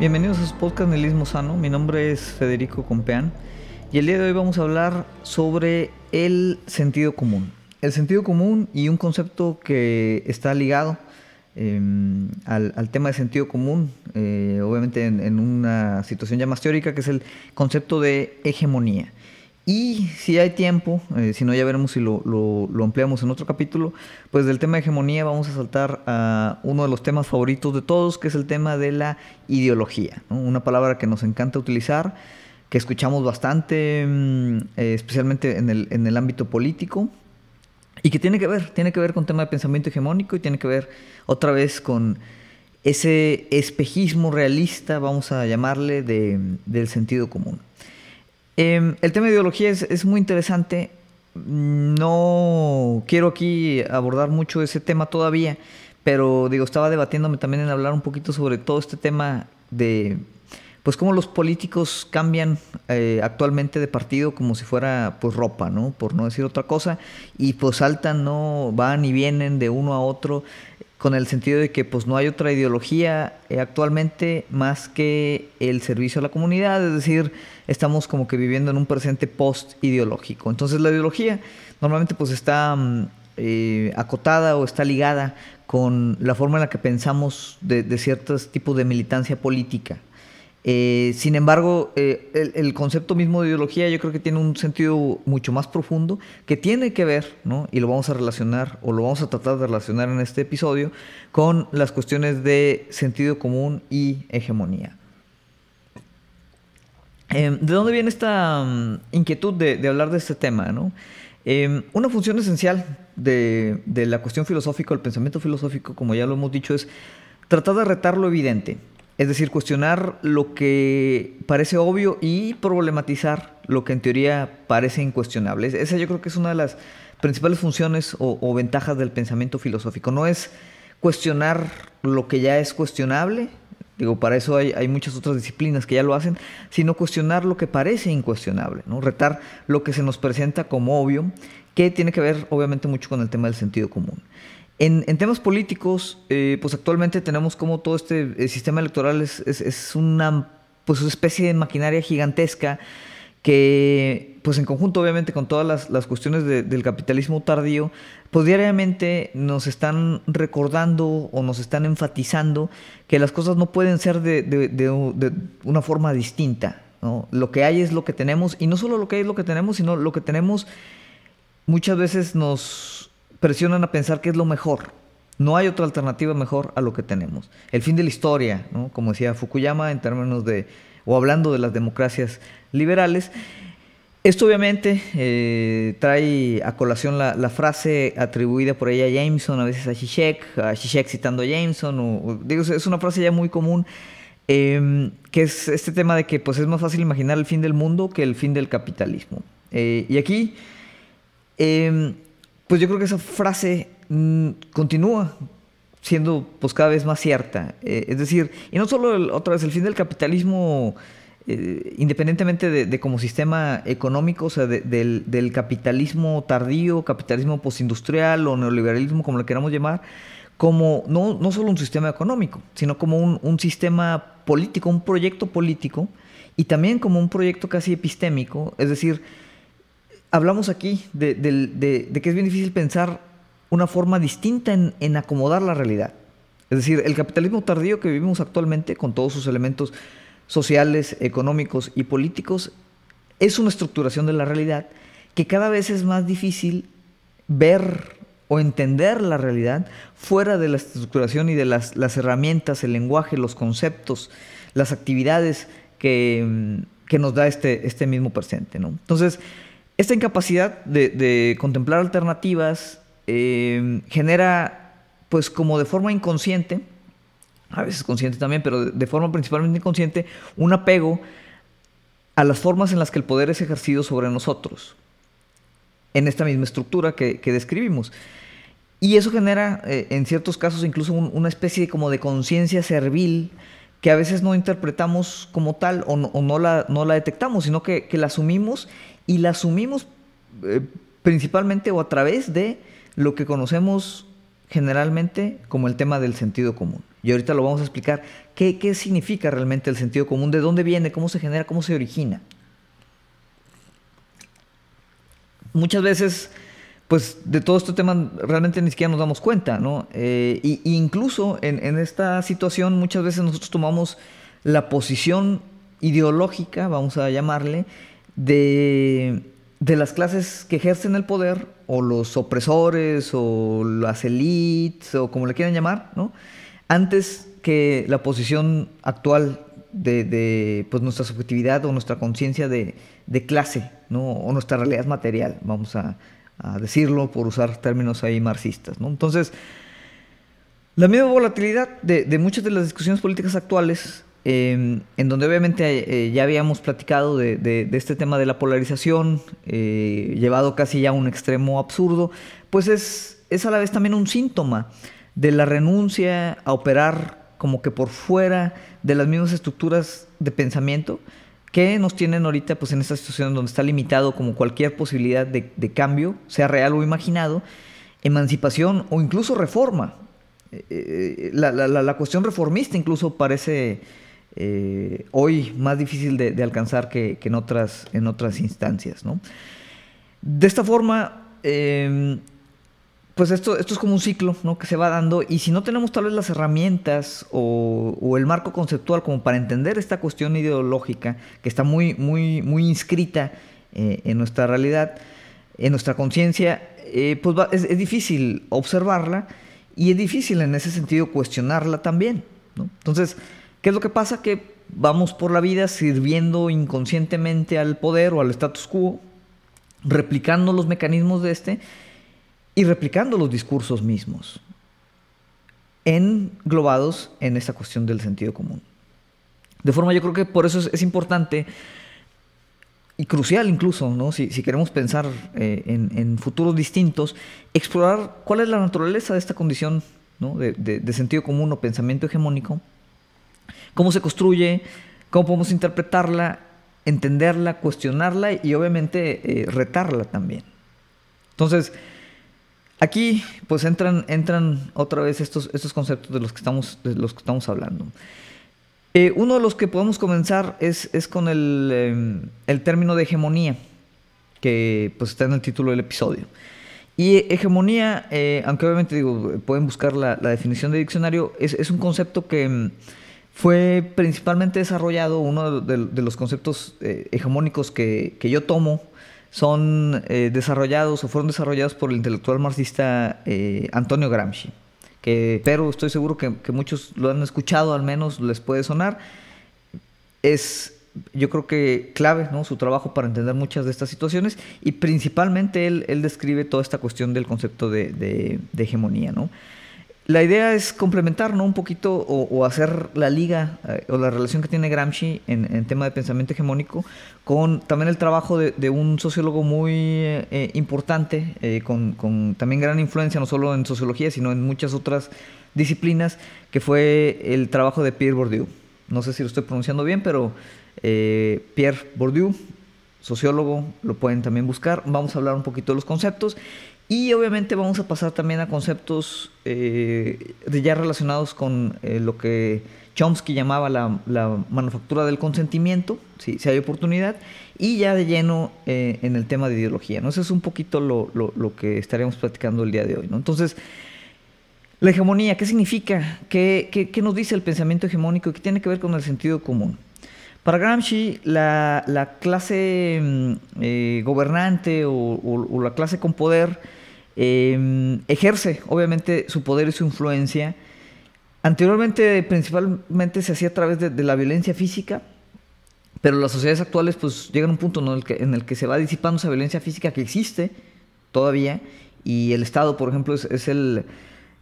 Bienvenidos a su podcast Nihilismo Sano. Mi nombre es Federico Compeán y el día de hoy vamos a hablar sobre el sentido común. El sentido común y un concepto que está ligado em, al, tema de sentido común, eh, obviamente en, una situación ya más teórica, que es el concepto de hegemonía. Y si hay tiempo, eh, si no ya veremos si lo, lo, ampliamos en otro capítulo, pues del tema de hegemonía vamos a saltar a uno de los temas favoritos de todos, que es el tema de la ideología, una palabra que nos encanta utilizar, que escuchamos bastante, mm, eh, especialmente en el, en el ámbito político, y que tiene que ver, tiene que ver con tema de pensamiento hegemónico y tiene que ver otra vez con ese espejismo realista, vamos a llamarle, de, del sentido común. Em, el tema de ideología es, muy interesante. No quiero aquí abordar mucho ese tema todavía, pero digo, estaba debatiéndome también en hablar un poquito sobre todo este tema de, pues cómo los políticos cambian eh, actualmente de partido como si fuera pues ropa, ¿no? Por no decir otra cosa, y pues saltan, ¿no? Van y vienen de uno a otro con el sentido de que pues no hay otra ideología eh, actualmente más que el servicio a la comunidad, es decir, estamos como que viviendo en un presente post-ideológico. Entonces la ideología normalmente pues está mm, eh, acotada o está ligada con la forma en la que pensamos de, de ciertos tipos de militancia política. Eh, sin embargo, eh, el, concepto mismo de ideología yo creo que tiene un sentido mucho más profundo que tiene que ver, ¿no? y lo vamos a relacionar o lo vamos a tratar de relacionar en este episodio, con las cuestiones de sentido común y hegemonía. Em, ¿De dónde viene esta mm, inquietud de, hablar de este tema? ¿no? Em, una función esencial de, de la cuestión filosófica, el pensamiento filosófico, como ya lo hemos dicho, es tratar de retar lo evidente. Es decir, cuestionar lo que parece obvio y problematizar lo que en teoría parece incuestionable. Esa yo creo que es una de las principales funciones o, ventajas del pensamiento filosófico. No es cuestionar lo que ya es cuestionable, digo, para eso hay, hay, muchas otras disciplinas que ya lo hacen, sino cuestionar lo que parece incuestionable, ¿no? retar lo que se nos presenta como obvio, que tiene que ver obviamente mucho con el tema del sentido común. En, temas políticos, eh, pues actualmente tenemos como todo este eh, sistema electoral es, una pues especie de maquinaria gigantesca que, pues en conjunto obviamente con todas las, cuestiones del capitalismo tardío, pues diariamente nos están recordando o nos están enfatizando que las cosas no pueden ser de, una forma distinta. Lo que hay es lo que tenemos, y no solo lo que hay es lo que tenemos, sino lo que tenemos muchas veces nos presionan a pensar que es lo mejor. No hay otra alternativa mejor a lo que tenemos. El fin de la historia, ¿no? como decía Fukuyama en términos de, o hablando de las democracias liberales. Esto obviamente eh, trae a colación la, frase atribuida por ella a Jameson, a veces a Zizek, a Zizek citando a Jameson, o, digo, es una frase ya muy común, em, que es este tema de que pues, es más fácil imaginar el fin del mundo que el fin del capitalismo. Eh, y aquí em, pues yo creo que esa frase mm, continúa siendo pues cada vez más cierta. Eh, es decir, y no solo otra vez el fin del capitalismo, eh, independientemente de, como sistema económico, o sea, del, capitalismo tardío, capitalismo postindustrial o neoliberalismo, como lo queramos llamar, como no, no solo un sistema económico, sino como un, un sistema político, un proyecto político, y también como un proyecto casi epistémico, es decir, hablamos aquí de, que es bien difícil pensar una forma distinta en, acomodar la realidad. Es decir, el capitalismo tardío que vivimos actualmente, con todos sus elementos sociales, económicos y políticos, es una estructuración de la realidad que cada vez es más difícil ver o entender la realidad fuera de la estructuración y de las, herramientas, el lenguaje, los conceptos, las actividades que, nos da este, este mismo presente. ¿no? Entonces, esta incapacidad de, contemplar alternativas eh, genera, pues como de forma inconsciente, a veces consciente también, pero de, forma principalmente inconsciente, un apego a las formas en las que el poder es ejercido sobre nosotros, en esta misma estructura que, describimos. Y eso genera, eh, en ciertos casos, incluso una especie como de conciencia servil que a veces no interpretamos como tal o no, la, detectamos, sino que, la asumimos y la asumimos eh, principalmente o a través de lo que conocemos generalmente como el tema del sentido común. Y ahorita lo vamos a explicar. ¿Qué, ¿Qué significa realmente el sentido común? ¿De dónde viene? ¿Cómo se genera? ¿Cómo se origina? Muchas veces pues de todo este tema realmente ni siquiera nos damos cuenta, ¿no? Eh, y, incluso en, esta situación muchas veces nosotros tomamos la posición ideológica, vamos a llamarle, de, las clases que ejercen el poder, o los opresores, o las élites, o como le quieran llamar, ¿no? Antes que la posición actual de, pues, nuestra subjetividad o nuestra conciencia de, de clase, ¿no? O nuestra realidad material, vamos a a decirlo por usar términos ahí marxistas. ¿no? Entonces, la misma volatilidad de, muchas de las discusiones políticas actuales, em, en donde obviamente eh, ya habíamos platicado de, este tema de la polarización, eh, llevado casi ya a un extremo absurdo, pues es, es a la vez también un síntoma de la renuncia a operar como que por fuera de las mismas estructuras de pensamiento, que nos tienen ahorita pues en esta situación donde está limitado como cualquier posibilidad de, cambio, sea real o imaginado, emancipación o incluso reforma. Eh, eh, la, cuestión reformista incluso parece eh, hoy más difícil de, alcanzar que, en, otras, en otras instancias. De esta forma, em, pues esto, esto es como un ciclo ¿no? que se va dando y si no tenemos tal vez las herramientas o, el marco conceptual como para entender esta cuestión ideológica que está muy, muy, muy inscrita eh, en nuestra realidad, en nuestra conciencia, eh, pues es, difícil observarla y es difícil en ese sentido cuestionarla también. Entonces, ¿qué es lo que pasa? Que vamos por la vida sirviendo inconscientemente al poder o al status quo, replicando los mecanismos de este y replicando los discursos mismos, englobados en esta cuestión del sentido común. De forma, yo creo que por eso es, importante y crucial incluso, ¿no? si, queremos pensar eh, en, futuros distintos, explorar cuál es la naturaleza de esta condición de, sentido común o pensamiento hegemónico, cómo se construye, cómo podemos interpretarla, entenderla, cuestionarla y obviamente eh, retarla también. Entonces, Aquí pues entran, entran otra vez estos, estos conceptos de los que estamos, de los que estamos hablando. Eh, uno de los que podemos comenzar es, es con el, em, el, término de hegemonía, que pues está en el título del episodio. Y hegemonía, eh, aunque obviamente digo, pueden buscar la, la definición de diccionario, es, es, un concepto que fue principalmente desarrollado, uno de, los conceptos eh, hegemónicos que, yo tomo son eh, desarrollados o fueron desarrollados por el intelectual marxista eh, Antonio Gramsci, que, pero estoy seguro que, muchos lo han escuchado, al menos les puede sonar. Es, yo creo que clave ¿no? su trabajo para entender muchas de estas situaciones y principalmente él, describe toda esta cuestión del concepto de, de hegemonía. ¿no? La idea es complementar ¿no? un poquito o, hacer la liga eh, o la relación que tiene Gramsci en, tema de pensamiento hegemónico con también el trabajo de, un sociólogo muy eh, importante, eh, con, también gran influencia no solo en sociología, sino en muchas otras disciplinas, que fue el trabajo de Pierre Bourdieu. No sé si lo estoy pronunciando bien, pero Pierre Bourdieu, sociólogo, lo pueden también buscar. Vamos a hablar un poquito de los conceptos y obviamente vamos a pasar también a conceptos eh, ya relacionados con eh, lo que Chomsky llamaba la, manufactura del consentimiento, si, hay oportunidad, y ya de lleno eh, en el tema de ideología. ¿no? Eso es un poquito lo, que estaremos platicando el día de hoy. ¿no? Entonces, la hegemonía, ¿qué significa? ¿Qué, nos dice el pensamiento hegemónico? ¿Qué tiene que ver con el sentido común? Para Gramsci, la, clase mm, gobernante o, la clase con poder Em, ejerce obviamente su poder y su influencia. Anteriormente principalmente se hacía a través de, la violencia física, pero las sociedades actuales pues llegan a un punto en, el que, se va disipando esa violencia física que existe todavía y el Estado, por ejemplo, es, el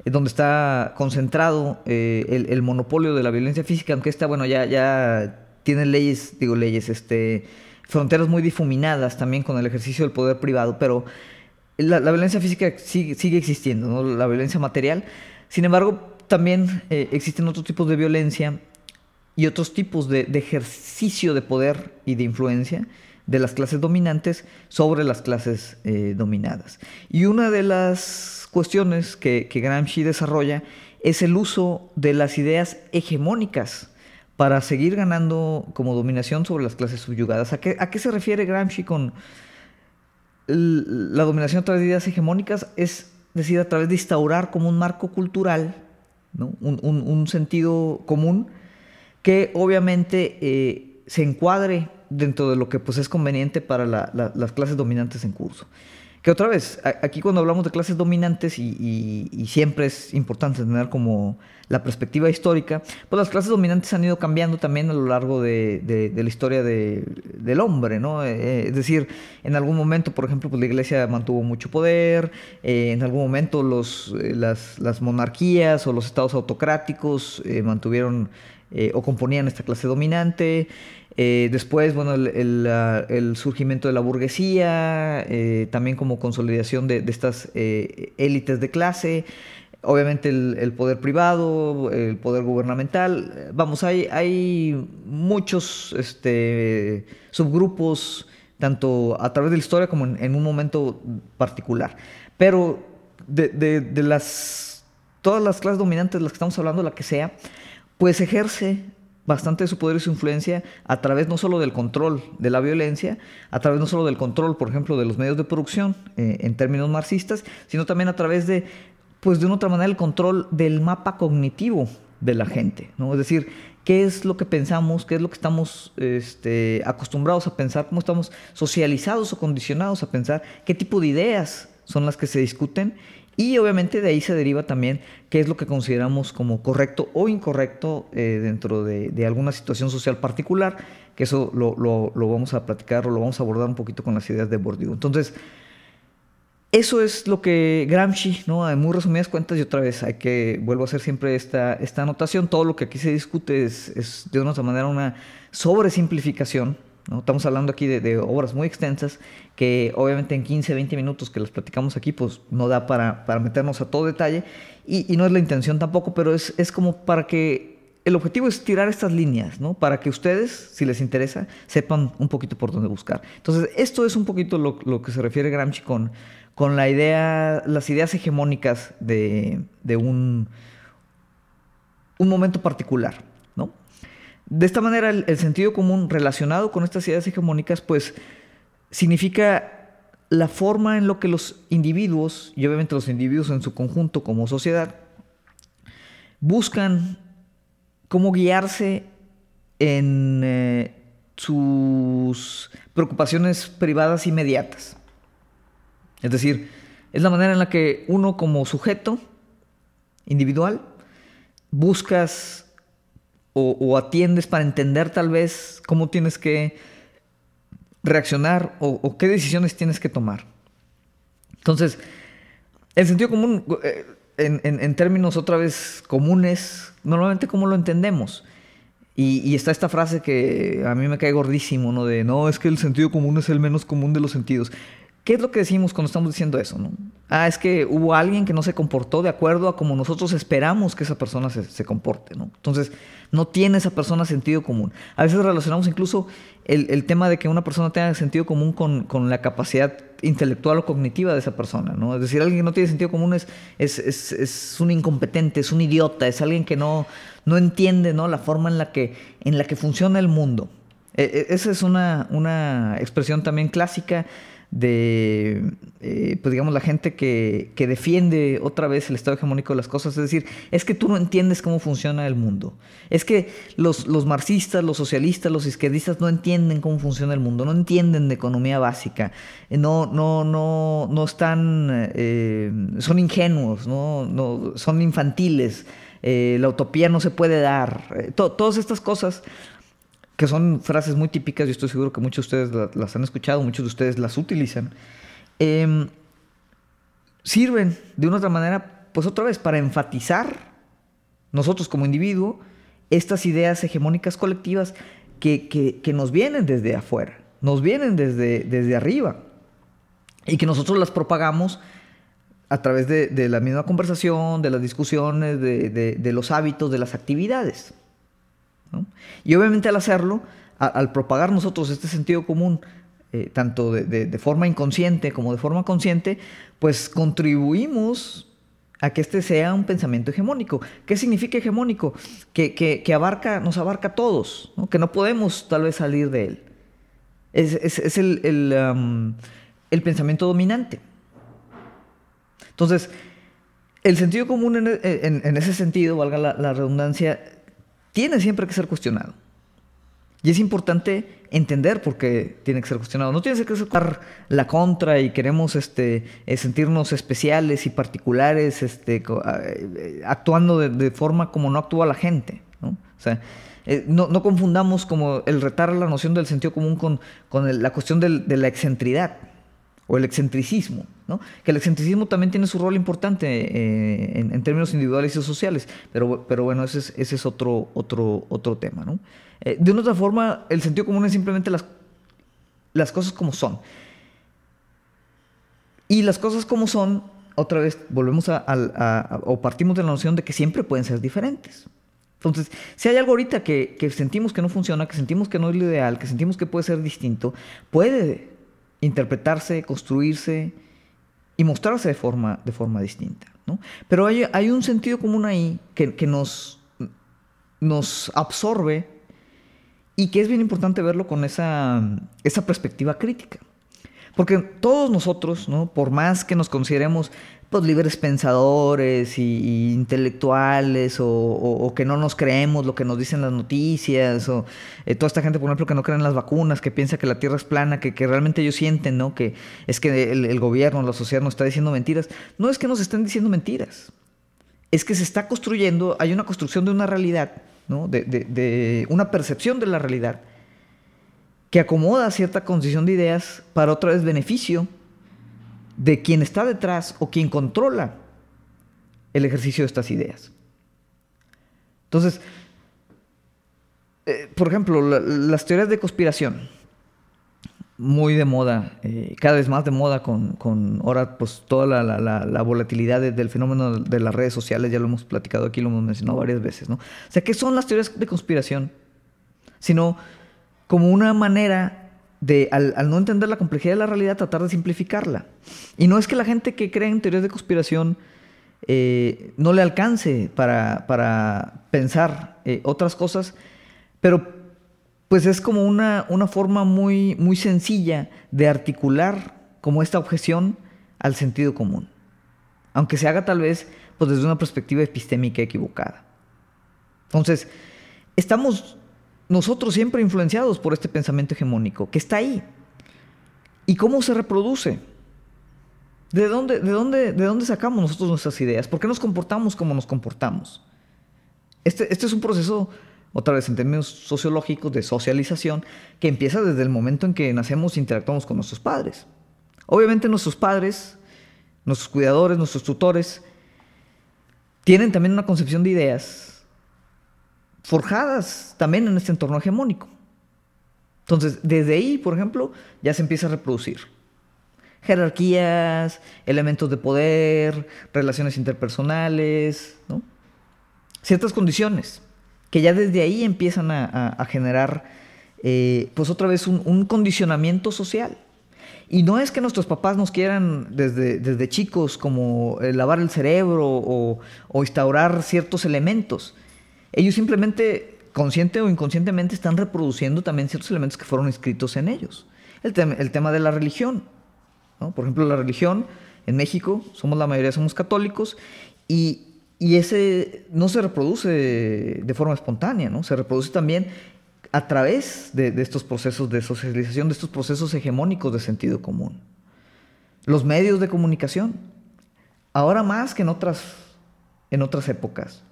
donde está concentrado eh, el, monopolio de la violencia física, aunque esta, bueno, ya, ya tiene leyes, digo leyes, este, fronteras muy difuminadas también con el ejercicio del poder privado, pero la, violencia física sigue, existiendo, la violencia material. Sin embargo, también eh, existen otros tipos de violencia y otros tipos de, ejercicio de poder y de influencia de las clases dominantes sobre las clases eh, dominadas. Y una de las cuestiones que, Gramsci desarrolla es el uso de las ideas hegemónicas para seguir ganando como dominación sobre las clases subyugadas. ¿A qué, a qué se refiere Gramsci con la dominación a través de ideas hegemónicas? Es decir, a través de instaurar como un marco cultural, un, sentido común que obviamente eh, se encuadre dentro de lo que pues, es conveniente para las clases dominantes en curso. Que otra vez, aquí cuando hablamos de clases dominantes y, siempre es importante tener como la perspectiva histórica, pues las clases dominantes han ido cambiando también a lo largo de, la historia del hombre, ¿no? Eh, eh, es decir, en algún momento, por ejemplo, pues la iglesia mantuvo mucho poder, eh, en algún momento los, las, las, monarquías o los estados autocráticos mantuvieron o componían esta clase dominante. Eh, después, bueno, el, surgimiento de la burguesía, eh, también como consolidación de, estas eh, élites de clase, obviamente el, poder privado, el poder gubernamental. Vamos, hay, hay muchos este, subgrupos, tanto a través de la historia como en, un momento particular. Pero de, de las, todas las clases dominantes de las que estamos hablando, la que sea, pues ejerce bastante de su poder y su influencia a través no solo del control de la violencia, a través no solo del control, por ejemplo, de los medios de producción eh, en términos marxistas, sino también a través de, pues de una otra manera, el control del mapa cognitivo de la gente, ¿no? Es decir, qué es lo que pensamos, qué es lo que estamos este, acostumbrados a pensar, cómo estamos socializados o condicionados a pensar, qué tipo de ideas son las que se discuten y obviamente de ahí se deriva también qué es lo que consideramos como correcto o incorrecto eh, dentro de, alguna situación social particular, que eso lo, vamos a platicar o lo vamos a abordar un poquito con las ideas de Bourdieu. Entonces, eso es lo que Gramsci, ¿no? en muy resumidas cuentas, y otra vez hay que, vuelvo a hacer siempre esta, esta anotación, todo lo que aquí se discute es, es de una manera una sobresimplificación Estamos hablando aquí de, obras muy extensas que obviamente en 15, 20 minutos que las platicamos aquí, pues no da para, meternos a todo detalle y, no es la intención tampoco, pero es, es como para que el objetivo es tirar estas líneas, ¿no? Para que ustedes, si les interesa, sepan un poquito por dónde buscar. Entonces, esto es un poquito lo, que se refiere Gramsci con, con la idea, las ideas hegemónicas de, de un, un momento particular. De esta manera, el, sentido común relacionado con estas ideas hegemónicas, pues, significa la forma en lo que los individuos, y obviamente los individuos en su conjunto como sociedad, buscan cómo guiarse en eh, sus preocupaciones privadas inmediatas. Es decir, es la manera en la que uno como sujeto individual buscas o, atiendes para entender tal vez cómo tienes que reaccionar o, qué decisiones tienes que tomar. Entonces, el sentido común, eh, en, términos otra vez comunes, normalmente cómo lo entendemos. Y, y, está esta frase que a mí me cae gordísimo, ¿no? De, no, es que el sentido común es el menos común de los sentidos. ¿Qué es lo que decimos cuando estamos diciendo eso? ¿no? Ah, es que hubo alguien que no se comportó de acuerdo a como nosotros esperamos que esa persona se, comporte. ¿no? Entonces, no tiene esa persona sentido común. A veces relacionamos incluso el, tema de que una persona tenga sentido común con, la capacidad intelectual o cognitiva de esa persona. ¿no? Es decir, alguien que no tiene sentido común es, es, un incompetente, es un idiota, es alguien que no, no entiende ¿no? la forma en la, que, en la que funciona el mundo. E, e, esa es una, una expresión también clásica de, eh, pues digamos, la gente que, defiende otra vez el estado hegemónico de las cosas. Es decir, es que tú no entiendes cómo funciona el mundo. Es que los, los marxistas, los socialistas, los izquierdistas no entienden cómo funciona el mundo, no entienden de economía básica, eh, no, no, no, no están, eh, son ingenuos, no, no, son infantiles. la utopía no se puede dar. todas estas cosas que son frases muy típicas, yo estoy seguro que muchos de ustedes las han escuchado, muchos de ustedes las utilizan, em, sirven de una otra manera, pues otra vez, para enfatizar nosotros como individuo estas ideas hegemónicas colectivas que, nos vienen desde afuera, nos vienen desde, desde arriba, y que nosotros las propagamos a través de, la misma conversación, de las discusiones, de los hábitos, de las actividades. Y obviamente al hacerlo, al propagar nosotros este sentido común, eh, tanto de, forma inconsciente como de forma consciente, pues contribuimos a que este sea un pensamiento hegemónico. ¿Qué significa hegemónico? Que, abarca, nos abarca a todos, que no podemos tal vez salir de él. Es, el, um, el, pensamiento dominante. Entonces, el sentido común en, ese sentido, valga la redundancia, tiene siempre que ser cuestionado. Y es importante entender por qué tiene que ser cuestionado. No tiene que ser la contra y queremos este, eh, sentirnos especiales y particulares este, eh, actuando de, forma como no actúa la gente. ¿no? O sea, eh, no, confundamos como el retar la noción del sentido común con, con la cuestión de la excentridad o el excentricismo, ¿no? que el excentricismo también tiene su rol importante en, términos individuales y sociales, pero, pero bueno, ese es, ese es otro, otro, otro tema. ¿no? Eh, de una otra forma, el sentido común es simplemente las, las cosas como son. Y las cosas como son, otra vez, volvemos a, o partimos de la noción de que siempre pueden ser diferentes. Entonces, si hay algo ahorita que, que, sentimos que no funciona, que sentimos que no es lo ideal, que sentimos que puede ser distinto, puede interpretarse, construirse y mostrarse de forma, de forma distinta. ¿no? Pero hay, un sentido común ahí que, que nos, nos absorbe y que es bien importante verlo con esa, esa perspectiva crítica. Porque todos nosotros, ¿no? por más que nos consideremos pues, libres pensadores y, intelectuales o, que no nos creemos lo que nos dicen las noticias o eh, toda esta gente, por ejemplo, que no cree en las vacunas, que piensa que la Tierra es plana, que, que realmente ellos sienten ¿no? que es que el, gobierno, la sociedad nos está diciendo mentiras. No es que nos estén diciendo mentiras, es que se está construyendo, hay una construcción de una realidad de, una percepción de la realidad que acomoda cierta condición de ideas para otra vez beneficio de quien está detrás o quien controla el ejercicio de estas ideas. Entonces, eh, por ejemplo, las teorías de conspiración muy de moda, eh, cada vez más de moda con, con ahora pues toda la, volatilidad del fenómeno de las redes sociales, ya lo hemos platicado aquí, lo hemos mencionado varias veces, ¿no? O sea, ¿qué son las teorías de conspiración? Sino como una manera de, al, no entender la complejidad de la realidad, tratar de simplificarla. Y no es que la gente que cree en teorías de conspiración eh, no le alcance para, para pensar eh, otras cosas, pero pues es como una, una forma muy, muy sencilla de articular como esta objeción al sentido común. Aunque se haga tal vez pues, desde una perspectiva epistémica equivocada. Entonces, estamos nosotros siempre influenciados por este pensamiento hegemónico, que está ahí. ¿Y cómo se reproduce? ¿De dónde, de dónde, de dónde sacamos nosotros nuestras ideas? ¿Por qué nos comportamos como nos comportamos? Este, este es un proceso otra vez en términos sociológicos de socialización, que empieza desde el momento en que nacemos e interactuamos con nuestros padres. Obviamente nuestros padres, nuestros cuidadores, nuestros tutores, tienen también una concepción de ideas forjadas también en este entorno hegemónico. Entonces, desde ahí, por ejemplo, ya se empieza a reproducir jerarquías, elementos de poder, relaciones interpersonales, ciertas condiciones que ya desde ahí empiezan a, generar, eh, pues otra vez, un, condicionamiento social. Y no es que nuestros papás nos quieran desde, desde chicos como eh, lavar el cerebro o, instaurar ciertos elementos. Ellos simplemente, consciente o inconscientemente, están reproduciendo también ciertos elementos que fueron escritos en ellos. El, el tema de la religión. Por ejemplo, la religión en México, somos la mayoría, somos católicos, y, y ese no se reproduce de forma espontánea, ¿no? Se reproduce también a través de, estos procesos de socialización, de estos procesos hegemónicos de sentido común. Los medios de comunicación, ahora más que en otras, en otras épocas.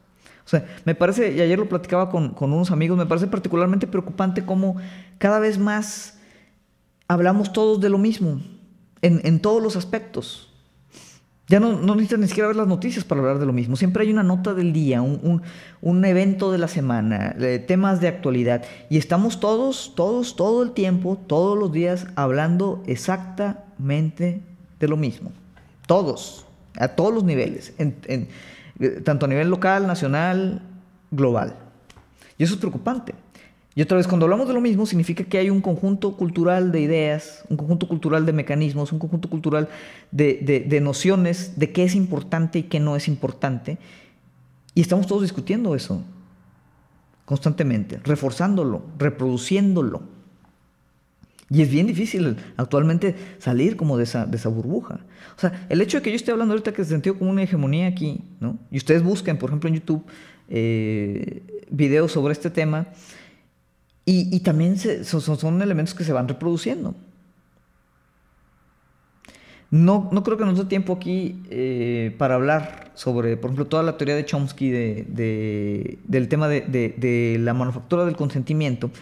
O sea, me parece, y ayer lo platicaba con, unos amigos, me parece particularmente preocupante cómo cada vez más hablamos todos de lo mismo, en, en todos los aspectos. Ya no, no necesitas ni siquiera ver las noticias para hablar de lo mismo. Siempre hay una nota del día, un, evento de la semana, temas de actualidad. Y estamos todos, todos, todo el tiempo, todos los días hablando exactamente de lo mismo. Todos, a todos los niveles, tanto a nivel local, nacional, global. Y eso es preocupante. Y otra vez, cuando hablamos de lo mismo, significa que hay un conjunto cultural de ideas, un conjunto cultural de mecanismos, un conjunto cultural de, nociones de qué es importante y qué no es importante. Y estamos todos discutiendo eso constantemente, reforzándolo, reproduciéndolo. Y es bien difícil actualmente salir como de esa, de esa burbuja. O sea, el hecho de que yo esté hablando ahorita que se sentido como una hegemonía aquí, ¿no? Y ustedes busquen, por ejemplo, en YouTube, eh, videos sobre este tema, y, también son, elementos que se van reproduciendo. No, no creo que nos dé tiempo aquí eh, para hablar sobre, por ejemplo, toda la teoría de Chomsky de, del tema de, la manufactura del consentimiento,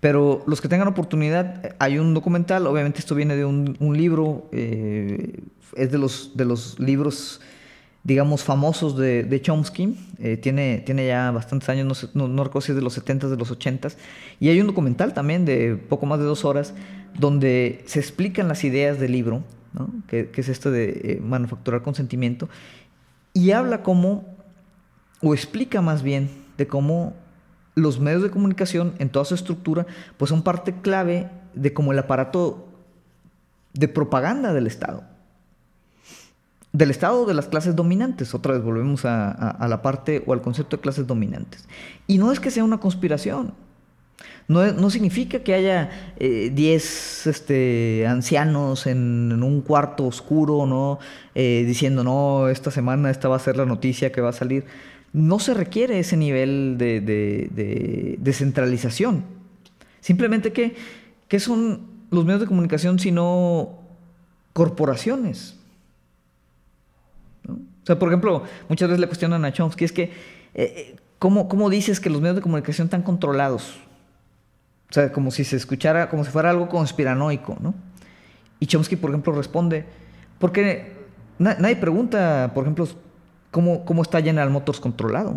pero los que tengan oportunidad, hay un documental, obviamente esto viene de un, libro, eh, es de los, de los libros digamos, famosos de, Chomsky. Eh, tiene, tiene ya bastantes años, no, no, recuerdo si es de los 70s, de los 80s. Y hay un documental también de poco más de dos horas donde se explican las ideas del libro, que, es esto de eh, manufacturar consentimiento, y habla cómo, o explica más bien, de cómo los medios de comunicación en toda su estructura, pues son parte clave de cómo el aparato de propaganda del Estado del Estado de las clases dominantes. Otra vez volvemos a, la parte o al concepto de clases dominantes. Y no es que sea una conspiración. No, significa que haya 10 eh, este, ancianos en, un cuarto oscuro, ¿no? Eh, diciendo, no, esta semana esta va a ser la noticia que va a salir. No se requiere ese nivel de, descentralización. Simplemente que, ¿qué son los medios de comunicación sino corporaciones? O sea, por ejemplo, muchas veces le cuestionan a Chomsky, es que, eh, eh, ¿cómo, ¿cómo, dices que los medios de comunicación están controlados? O sea, como si se escuchara, como si fuera algo conspiranoico, ¿no? Y Chomsky, por ejemplo, responde, porque nadie pregunta, por ejemplo, ¿cómo, cómo está General Motors controlado.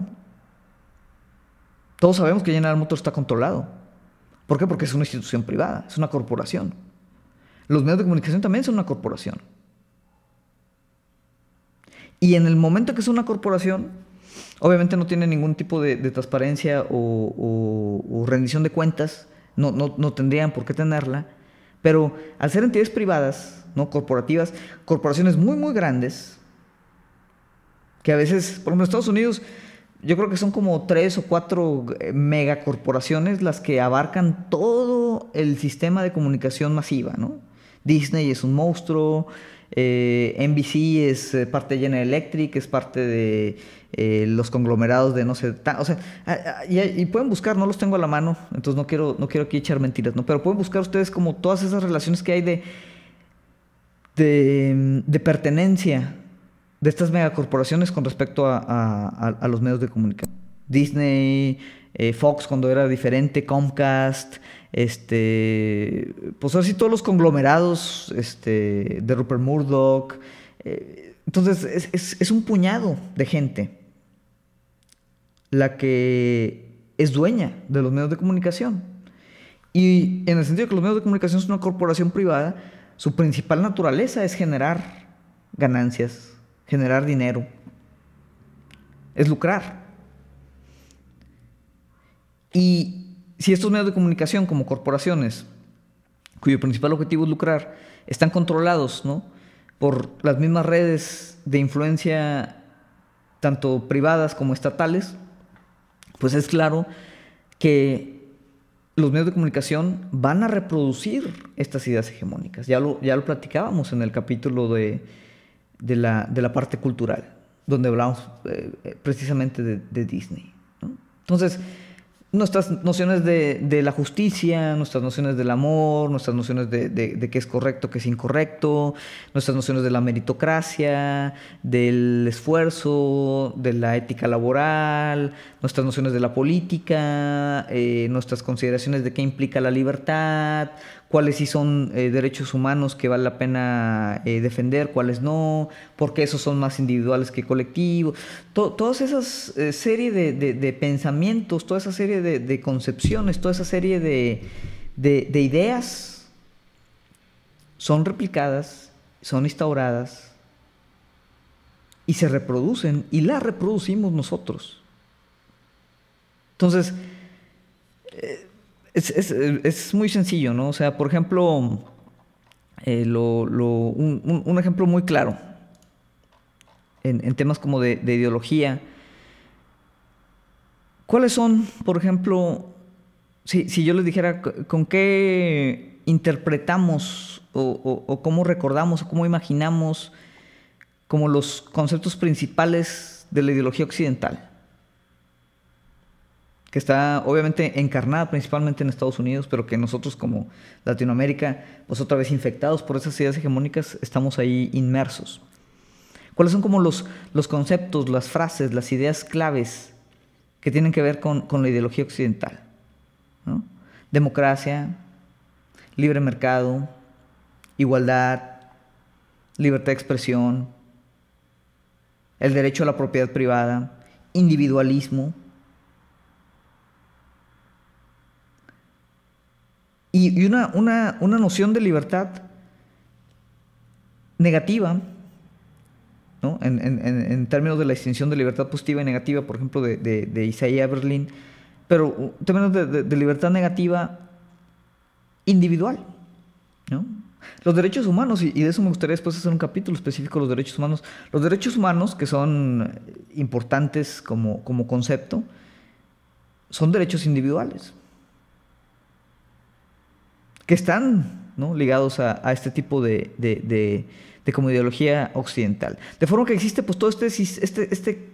Todos sabemos que General Motors está controlado. ¿Por qué? Porque es una institución privada, es una corporación. Los medios de comunicación también son una corporación. Y en el momento que es una corporación, obviamente no tiene ningún tipo de, transparencia o, rendición de cuentas, no, no, tendrían por qué tenerla, pero al ser entidades privadas, ¿no? corporativas, corporaciones muy, muy grandes, que a veces, por ejemplo, Estados Unidos, yo creo que son como tres o cuatro eh, megacorporaciones las que abarcan todo el sistema de comunicación masiva, ¿no? Disney es un monstruo, eh, NBC es eh, parte de General Electric, es parte de eh, los conglomerados de no sé, o sea, y, pueden buscar, no los tengo a la mano, entonces no quiero, no quiero aquí echar mentiras, ¿no? Pero pueden buscar ustedes como todas esas relaciones que hay de, de, pertenencia de estas megacorporaciones con respecto a, los medios de comunicación. Disney, Fox cuando era diferente, Comcast, este, pues así todos los conglomerados este, de Rupert Murdoch. Eh, entonces es, un puñado de gente la que es dueña de los medios de comunicación. Y en el sentido de que los medios de comunicación son una corporación privada, su principal naturaleza es generar ganancias, generar dinero, es lucrar. Y si estos medios de comunicación como corporaciones, cuyo principal objetivo es lucrar, están controlados ¿no? por las mismas redes de influencia, tanto privadas como estatales, pues es claro que los medios de comunicación van a reproducir estas ideas hegemónicas. Ya lo, ya lo platicábamos en el capítulo de, de, la, de la, parte cultural, donde hablamos eh, eh, precisamente de, de Disney. Entonces, nuestras nociones de, la justicia, nuestras nociones del amor, nuestras nociones de, de, qué es correcto, qué es incorrecto, nuestras nociones de la meritocracia, del esfuerzo, de la ética laboral, nuestras nociones de la política, eh, nuestras consideraciones de qué implica la libertad, cuáles sí son eh, derechos humanos que vale la pena eh, defender, cuáles no, porque esos son más individuales que colectivos. todas esas eh, serie de, pensamientos, toda esa serie de, concepciones, toda esa serie de, ideas son replicadas, son instauradas y se reproducen y las reproducimos nosotros. Entonces, Es, muy sencillo, ¿no? O sea, por ejemplo, eh, un, ejemplo muy claro en, temas como de, ideología. ¿Cuáles son, por ejemplo, si, yo les dijera con qué interpretamos o, cómo recordamos o cómo imaginamos como los conceptos principales de la ideología occidental? Que está obviamente encarnada principalmente en Estados Unidos, pero que nosotros como Latinoamérica, pues otra vez infectados por esas ideas hegemónicas, estamos ahí inmersos. ¿Cuáles son como los, los conceptos, las frases, las ideas claves que tienen que ver con, la ideología occidental? Democracia, libre mercado, igualdad, libertad de expresión, el derecho a la propiedad privada, individualismo, Y, una, una, noción de libertad negativa, ¿no? en, términos de la distinción de libertad positiva y negativa, por ejemplo, de, de, Isaiah Berlin, pero en términos de, libertad negativa individual. ¿no? Los derechos humanos, y, de eso me gustaría después hacer un capítulo específico de los derechos humanos, los derechos humanos, que son importantes como, como concepto, son derechos individuales que están ligados a, este tipo de, como ideología occidental. De forma que existe pues todo este, este, este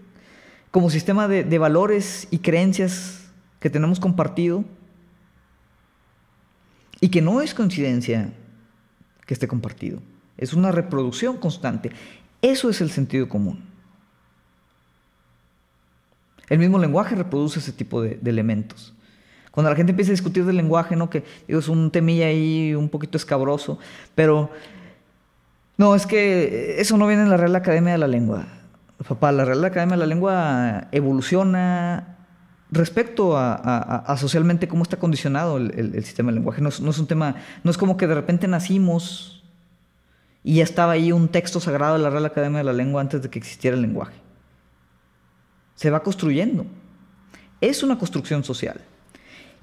como sistema de, valores y creencias que tenemos compartido y que no es coincidencia que esté compartido, es una reproducción constante. Eso es el sentido común. El mismo lenguaje reproduce ese tipo de elementos. Cuando la gente empieza a discutir del lenguaje, ¿no? Que es un temilla ahí un poquito escabroso, pero no, es que eso no viene en la Real Academia de la Lengua. Papá, la Real Academia de la Lengua evoluciona respecto a, socialmente cómo está condicionado el, sistema del lenguaje. No es, no es, un tema, no es como que de repente nacimos y ya estaba ahí un texto sagrado de la Real Academia de la Lengua antes de que existiera el lenguaje. Se va construyendo. Es una construcción social.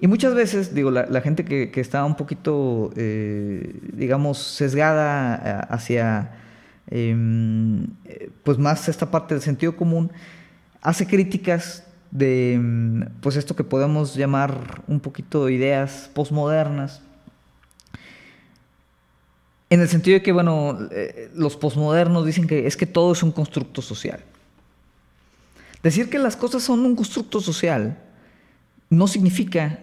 Y muchas veces, digo, la, gente que, está un poquito, eh, digamos, sesgada eh, hacia, em, pues más esta parte del sentido común, hace críticas de, em, pues esto que podemos llamar un poquito ideas postmodernas. En el sentido de que, bueno, eh, los postmodernos dicen que es que todo es un constructo social. Decir que las cosas son un constructo social no significa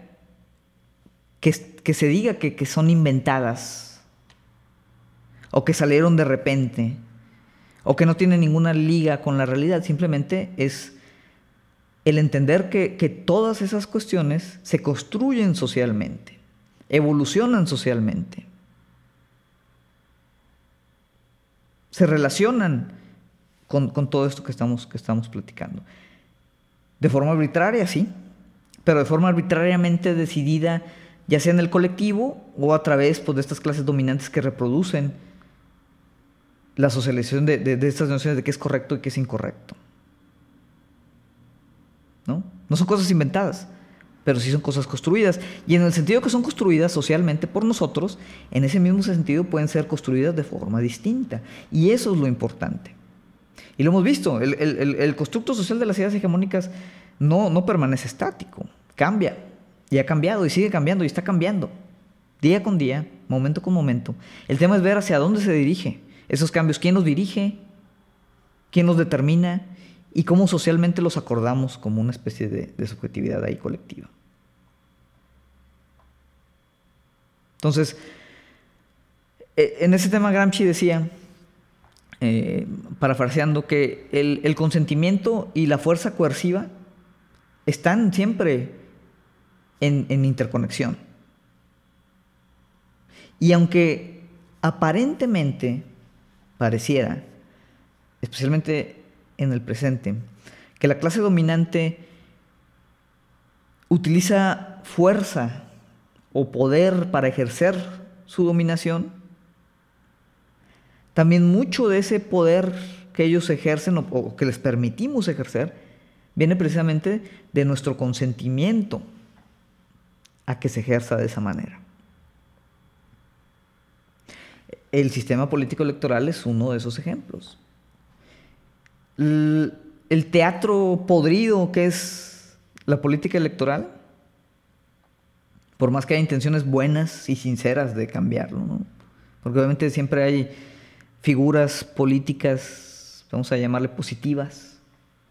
que, se diga que, son inventadas o que salieron de repente o que no tienen ninguna liga con la realidad, simplemente es el entender que, que, todas esas cuestiones se construyen socialmente, evolucionan socialmente, se relacionan con, con, todo esto que estamos, que estamos platicando. De forma arbitraria, sí, pero de forma arbitrariamente decidida, ya sea en el colectivo o a través pues, de estas clases dominantes que reproducen la socialización de, estas nociones de qué es correcto y qué es incorrecto. ¿No? No son cosas inventadas, pero sí son cosas construidas. Y en el sentido que son construidas socialmente por nosotros, en ese mismo sentido pueden ser construidas de forma distinta. Y eso es lo importante. Y lo hemos visto, el, constructo social de las ideas hegemónicas no, no permanece estático, cambia. Y ha cambiado y sigue cambiando y está cambiando. Día con día, momento con momento. El tema es ver hacia dónde se dirige esos cambios, quién los dirige, quién los determina y cómo socialmente los acordamos como una especie de, subjetividad ahí colectiva. Entonces, e, en ese tema Gramsci decía, eh, parafraseando, que el, consentimiento y la fuerza coerciva están siempre en, interconexión. Y aunque aparentemente pareciera, especialmente en el presente, que la clase dominante utiliza fuerza o poder para ejercer su dominación, también mucho de ese poder que ellos ejercen o, que les permitimos ejercer viene precisamente de nuestro consentimiento a que se ejerza de esa manera. El sistema político electoral es uno de esos ejemplos. El teatro podrido que es la política electoral, por más que haya intenciones buenas y sinceras de cambiarlo, porque obviamente siempre hay figuras políticas, vamos a llamarle positivas,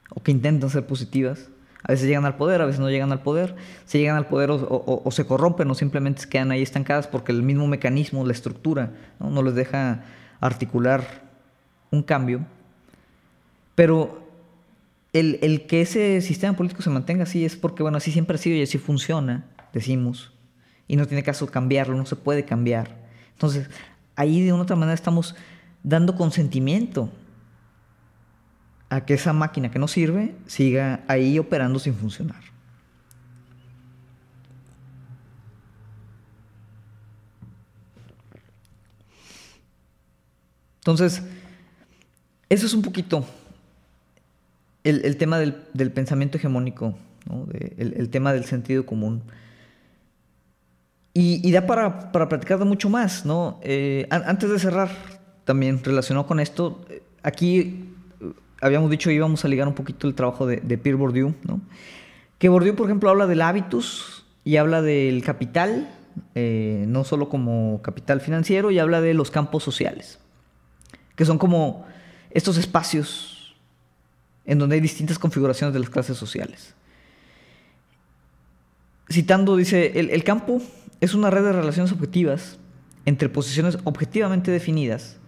o que intentan ser positivas, a veces llegan al poder, a veces no llegan al poder. Se llegan al poder o, se corrompen o simplemente quedan ahí estancadas porque el mismo mecanismo, la estructura, no, les deja articular un cambio. Pero el, que ese sistema político se mantenga así es porque, bueno, así siempre ha sido y así funciona, decimos. Y no tiene caso cambiarlo, no se puede cambiar. Entonces, ahí de una otra manera estamos dando consentimiento a que esa máquina que no sirve siga ahí operando sin funcionar. Entonces, eso es un poquito el, tema del, pensamiento hegemónico, el, tema del sentido común. Y, da para, para, platicar mucho más. ¿no? Eh, antes de cerrar, también relacionado con esto, eh, aquí habíamos dicho íbamos a ligar un poquito el trabajo de, Pierre Bourdieu, ¿no? Que Bourdieu, por ejemplo, habla del hábitus y habla del capital, eh, no solo como capital financiero, y habla de los campos sociales, que son como estos espacios en donde hay distintas configuraciones de las clases sociales. Citando, dice, el campo es una red de relaciones objetivas entre posiciones objetivamente definidas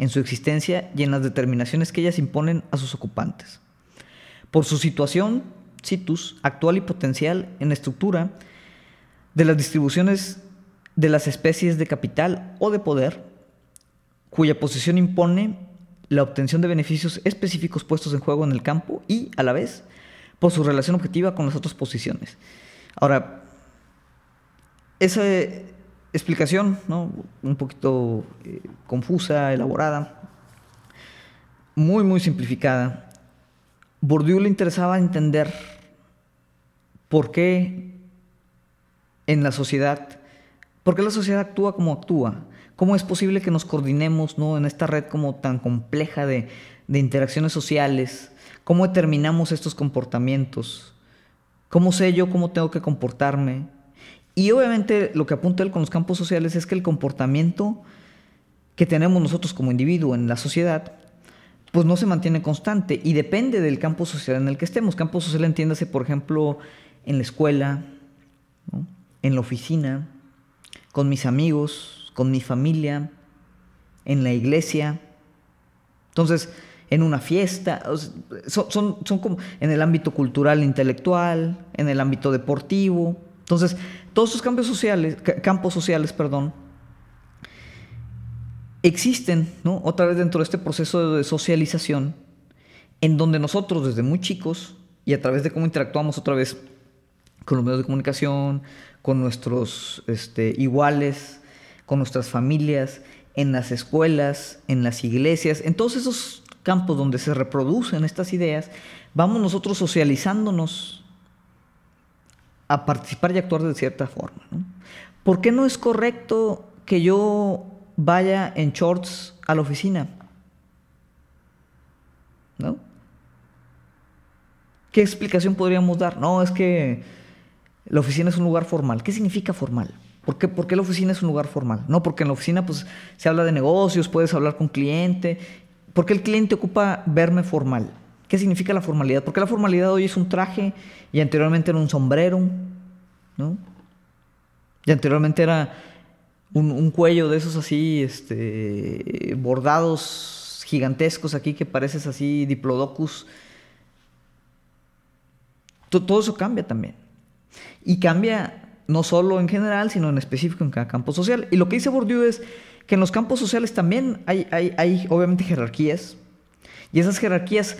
en su existencia y en las determinaciones que ellas imponen a sus ocupantes. Por su situación, situs, actual y potencial en la estructura de las distribuciones de las especies de capital o de poder, cuya posición impone la obtención de beneficios específicos puestos en juego en el campo y, a la vez, por su relación objetiva con las otras posiciones. Ahora, esa explicación, ¿no? un poquito eh, confusa, elaborada, muy, muy simplificada. Bourdieu le interesaba entender por qué en la sociedad, por qué la sociedad actúa como actúa, cómo es posible que nos coordinemos ¿no? en esta red como tan compleja de, de interacciones sociales, cómo determinamos estos comportamientos, cómo sé yo cómo tengo que comportarme, y obviamente lo que apunta él con los campos sociales es que el comportamiento que tenemos nosotros como individuo en la sociedad, pues no se mantiene constante y depende del campo social en el que estemos. Campo social entiéndase, por ejemplo, en la escuela, en la oficina, con mis amigos, con mi familia, en la iglesia. Entonces, en una fiesta, son, son como en el ámbito cultural, intelectual, en el ámbito deportivo. Entonces, todos esos cambios sociales, campos sociales, perdón, existen, ¿no? Otra vez dentro de este proceso de socialización, en donde nosotros desde muy chicos y a través de cómo interactuamos otra vez con los medios de comunicación, con nuestros este, iguales, con nuestras familias, en las escuelas, en las iglesias, en todos esos campos donde se reproducen estas ideas, vamos nosotros socializándonos a participar y actuar de cierta forma. ¿Por qué no es correcto que yo vaya en shorts a la oficina? ¿No? ¿Qué explicación podríamos dar? No, es que la oficina es un lugar formal. ¿Qué significa formal? ¿Por qué, ¿Por qué, la oficina es un lugar formal? No, porque en la oficina pues, se habla de negocios, puedes hablar con cliente. ¿Por qué el cliente ocupa verme formal? ¿Qué significa la formalidad? Porque la formalidad hoy es un traje y anteriormente era un sombrero, ¿no? Y anteriormente era un, cuello de esos así, este, bordados gigantescos aquí que pareces así diplodocus. Todo eso cambia también. Y cambia no solo en general, sino en específico en cada campo social. Y lo que dice Bourdieu es que en los campos sociales también hay, hay, hay obviamente jerarquías. Y esas jerarquías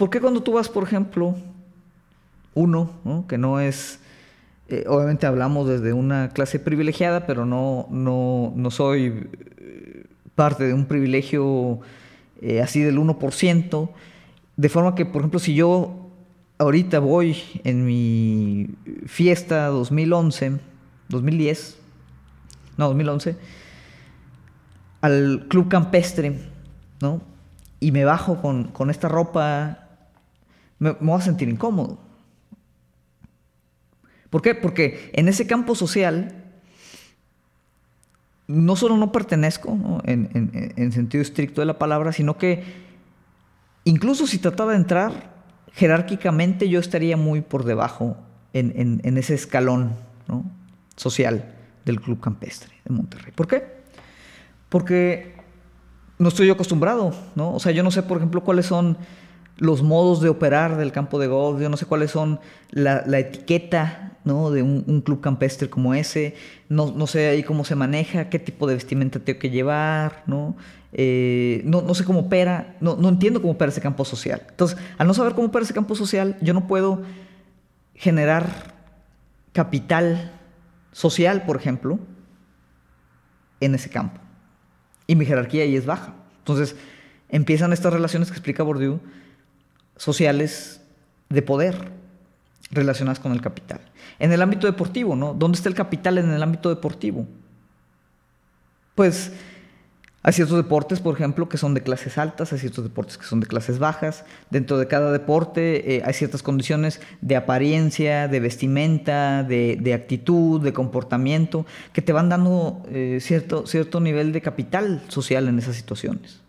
¿Por qué cuando tú vas, por ejemplo, uno, que no es, eh, obviamente hablamos desde una clase privilegiada, pero no, no, soy eh, parte de un privilegio eh, así del 1%, de forma que, por ejemplo, si yo ahorita voy en mi fiesta 2011, 2010, no, 2011, al club campestre, ¿no? Y me bajo con, esta ropa, me, voy a sentir incómodo. ¿Por qué? Porque en ese campo social no solo no pertenezco En, sentido estricto de la palabra, sino que incluso si trataba de entrar, jerárquicamente yo estaría muy por debajo en, ese escalón social del Club Campestre de Monterrey. ¿Por qué? Porque no estoy yo acostumbrado, ¿no? O sea, yo no sé, por ejemplo, cuáles son los modos de operar del campo de golf, yo no sé cuáles son la, la etiqueta ¿no? De un, club campestre como ese. No, no, sé ahí cómo se maneja, qué tipo de vestimenta tengo que llevar, ¿no? Eh, no, no, sé cómo opera, no, no entiendo cómo opera ese campo social. Entonces, al no saber cómo opera ese campo social, yo no puedo generar capital social, por ejemplo, en ese campo. Y mi jerarquía ahí es baja. Entonces, empiezan estas relaciones que explica Bourdieu, sociales de poder, relacionadas con el capital. En el ámbito deportivo, ¿no? ¿Dónde está el capital en el ámbito deportivo? Pues hay ciertos deportes, por ejemplo, que son de clases altas, hay ciertos deportes que son de clases bajas. Dentro de cada deporte eh, hay ciertas condiciones de apariencia, de vestimenta, de, actitud, de comportamiento, que te van dando eh, cierto, cierto nivel de capital social en esas situaciones.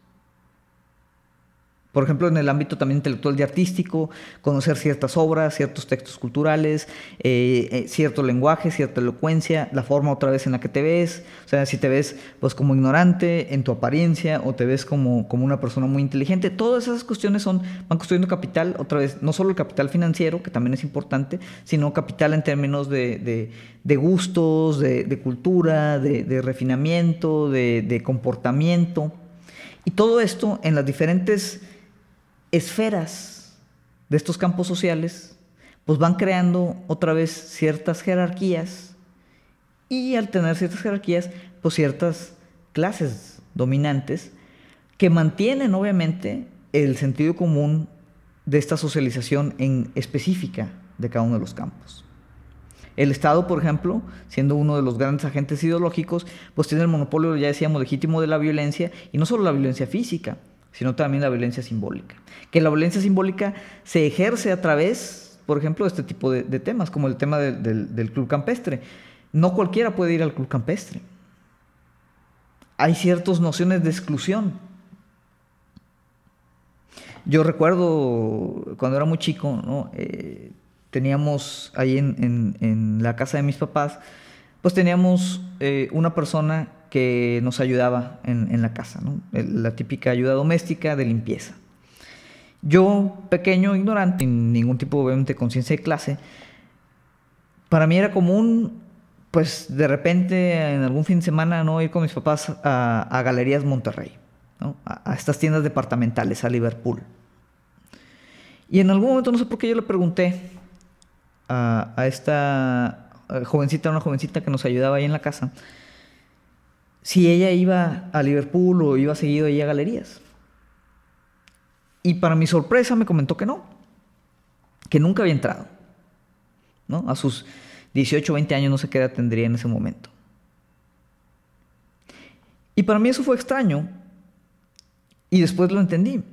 Por ejemplo, en el ámbito también intelectual y artístico, conocer ciertas obras, ciertos textos culturales, eh, eh, cierto lenguaje, cierta elocuencia, la forma otra vez en la que te ves, o sea, si te ves pues como ignorante en tu apariencia o te ves como, como una persona muy inteligente, todas esas cuestiones son, van construyendo capital, otra vez, no solo el capital financiero, que también es importante, sino capital en términos de, gustos, de, cultura, de, refinamiento, de comportamiento. Y todo esto en las diferentes esferas de estos campos sociales, pues van creando otra vez ciertas jerarquías y al tener ciertas jerarquías, pues ciertas clases dominantes que mantienen obviamente el sentido común de esta socialización en específica de cada uno de los campos. El Estado, por ejemplo, siendo uno de los grandes agentes ideológicos, pues tiene el monopolio, ya decíamos, legítimo de la violencia, y no solo la violencia física, sino también la violencia simbólica. Que la violencia simbólica se ejerce a través, por ejemplo, de este tipo de, temas, como el tema del club campestre. No cualquiera puede ir al club campestre. Hay ciertas nociones de exclusión. Yo recuerdo cuando era muy chico, eh, teníamos ahí en, la casa de mis papás, pues teníamos eh, una persona que nos ayudaba en, la casa, la típica ayuda doméstica de limpieza. Yo, pequeño, ignorante, sin ningún tipo de conciencia de clase, para mí era común, pues de repente en algún fin de semana, ¿no? ir con mis papás a, Galerías Monterrey, a, estas tiendas departamentales, a Liverpool. Y en algún momento, no sé por qué, yo le pregunté a, a esta jovencita, una jovencita que nos ayudaba ahí en la casa, si ella iba a Liverpool o iba seguido ahí a galerías. Y para mi sorpresa me comentó que no, que nunca había entrado. ¿no? A sus 18 o 20 años no sé qué edad tendría en ese momento. Y para mí eso fue extraño. Y después lo entendí.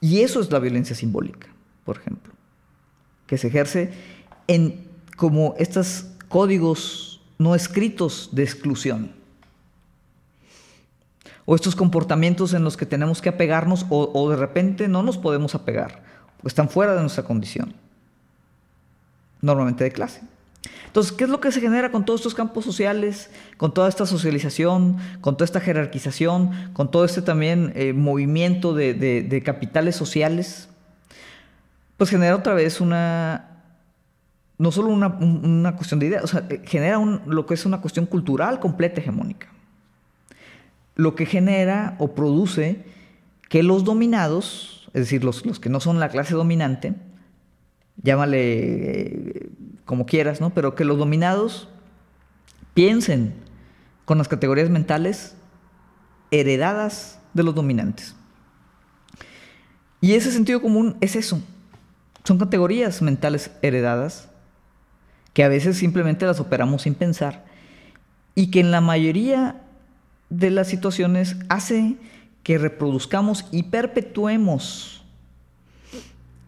Y eso es la violencia simbólica, por ejemplo, que se ejerce en como estos códigos no escritos de exclusión. O estos comportamientos en los que tenemos que apegarnos o, de repente no nos podemos apegar, porque están fuera de nuestra condición, normalmente de clase. Entonces, ¿qué es lo que se genera con todos estos campos sociales, con toda esta socialización, con toda esta jerarquización, con todo este también eh, movimiento de capitales sociales? Pues genera otra vez una, no solo una, cuestión de idea, o sea, genera lo que es una cuestión cultural completa hegemónica. Lo que genera o produce que los dominados, es decir, los, los que no son la clase dominante, llámale eh, como quieras, ¿no? Pero que los dominados piensen con las categorías mentales heredadas de los dominantes. Y ese sentido común es eso. Son categorías mentales heredadas que a veces simplemente las operamos sin pensar y que en la mayoría de las situaciones hace que reproduzcamos y perpetuemos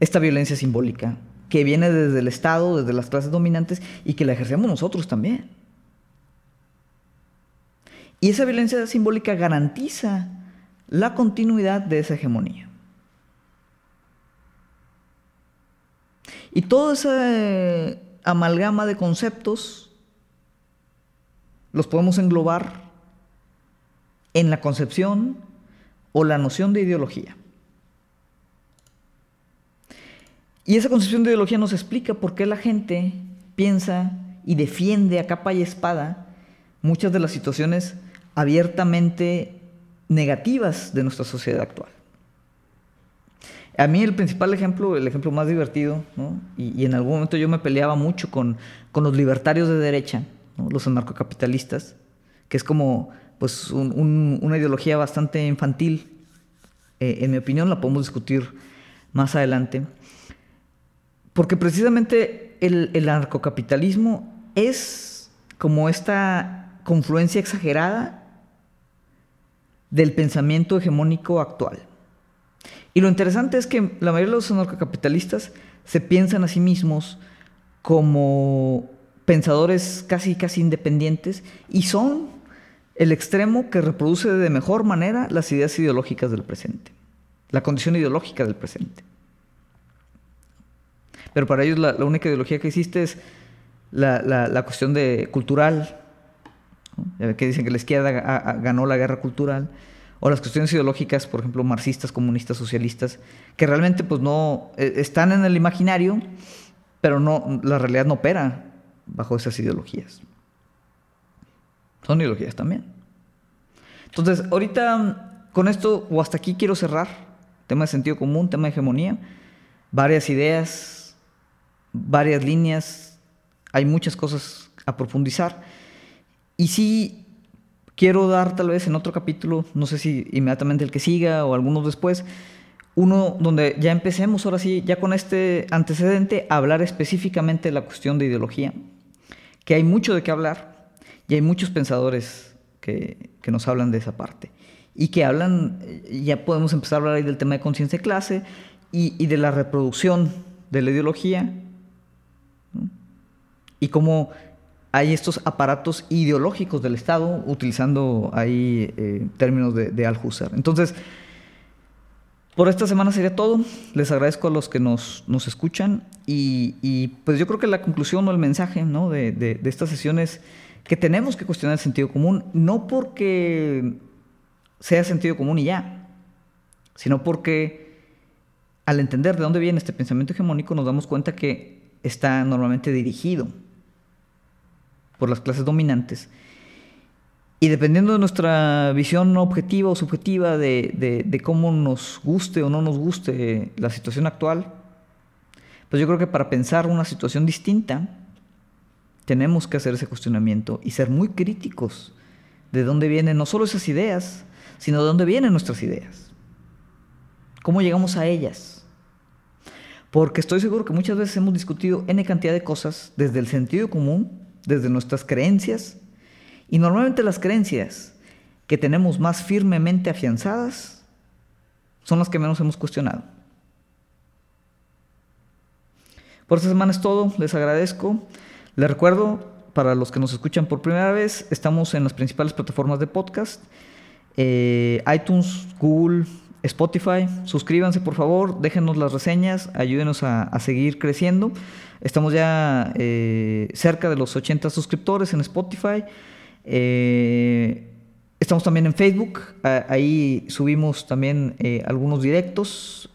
esta violencia simbólica que viene desde el Estado, desde las clases dominantes y que la ejercemos nosotros también. Y esa violencia simbólica garantiza la continuidad de esa hegemonía. Y toda esa amalgama de conceptos los podemos englobar en la concepción o la noción de ideología. Y esa concepción de ideología nos explica por qué la gente piensa y defiende a capa y espada muchas de las situaciones abiertamente negativas de nuestra sociedad actual. A mí el principal ejemplo, el ejemplo más divertido, y, en algún momento yo me peleaba mucho con, los libertarios de derecha, los anarcocapitalistas, que es como pues, una ideología bastante infantil. Eh, en mi opinión la podemos discutir más adelante. Porque precisamente el anarcocapitalismo es como esta confluencia exagerada del pensamiento hegemónico actual. Y lo interesante es que la mayoría de los anarcocapitalistas se piensan a sí mismos como pensadores casi casi independientes y son el extremo que reproduce de mejor manera las ideas ideológicas del presente, la condición ideológica del presente. Pero para ellos la, única ideología que existe es la, cuestión de cultural, que dicen que la izquierda ganó la guerra cultural, o las cuestiones ideológicas, por ejemplo, marxistas, comunistas, socialistas, que realmente pues no eh, están en el imaginario, pero no la realidad no opera bajo esas ideologías. Son ideologías también. Entonces, ahorita con esto o hasta aquí quiero cerrar tema de sentido común, tema de hegemonía, varias ideas, varias líneas, hay muchas cosas a profundizar. Y sí quiero dar tal vez en otro capítulo, no sé si inmediatamente el que siga o algunos después, uno donde ya empecemos ahora sí, ya con este antecedente, a hablar específicamente de la cuestión de ideología, que hay mucho de qué hablar y hay muchos pensadores que, nos hablan de esa parte y que hablan, ya podemos empezar a hablar ahí del tema de conciencia de clase y, y, de la reproducción de la ideología y cómo hay estos aparatos ideológicos del Estado, utilizando ahí eh, términos de, de Althusser. Entonces, por esta semana sería todo. Les agradezco a los que nos, nos escuchan y, pues yo creo que la conclusión o el mensaje ¿no? de, de, de esta sesión es que tenemos que cuestionar el sentido común, no porque sea sentido común y ya, sino porque al entender de dónde viene este pensamiento hegemónico nos damos cuenta que está normalmente dirigido por las clases dominantes. Y dependiendo de nuestra visión objetiva o subjetiva de, cómo nos guste o no nos guste la situación actual, pues yo creo que para pensar una situación distinta, tenemos que hacer ese cuestionamiento y ser muy críticos de dónde vienen no solo esas ideas, sino de dónde vienen nuestras ideas. ¿Cómo llegamos a ellas? Porque estoy seguro que muchas veces hemos discutido N cantidad de cosas desde el sentido común desde nuestras creencias. Y normalmente las creencias que tenemos más firmemente afianzadas son las que menos hemos cuestionado. Por esta semana es todo, les agradezco. Les recuerdo, para los que nos escuchan por primera vez, estamos en las principales plataformas de podcast, eh, iTunes, Google, Spotify. Suscríbanse por favor, déjenos las reseñas, ayúdenos a, seguir creciendo. Estamos ya eh, cerca de los 80 suscriptores en Spotify. Eh, estamos también en Facebook, ahí subimos también eh, algunos directos.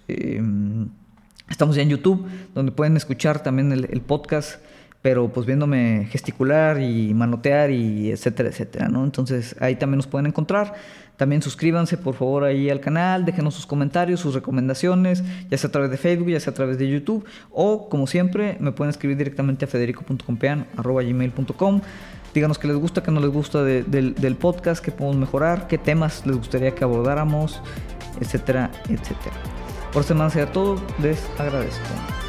estamos ya en YouTube, donde pueden escuchar también el, podcast pero pues viéndome gesticular y manotear y etcétera, etcétera, ¿no? Entonces ahí también nos pueden encontrar. También suscríbanse por favor ahí al canal, déjenos sus comentarios, sus recomendaciones, ya sea a través de Facebook, ya sea a través de YouTube, o como siempre me pueden escribir directamente a federico.compean.gmail.com. Díganos qué les gusta, qué no les gusta del podcast, qué podemos mejorar, qué temas les gustaría que abordáramos, etcétera, etcétera. Por semana sería todo, les agradezco.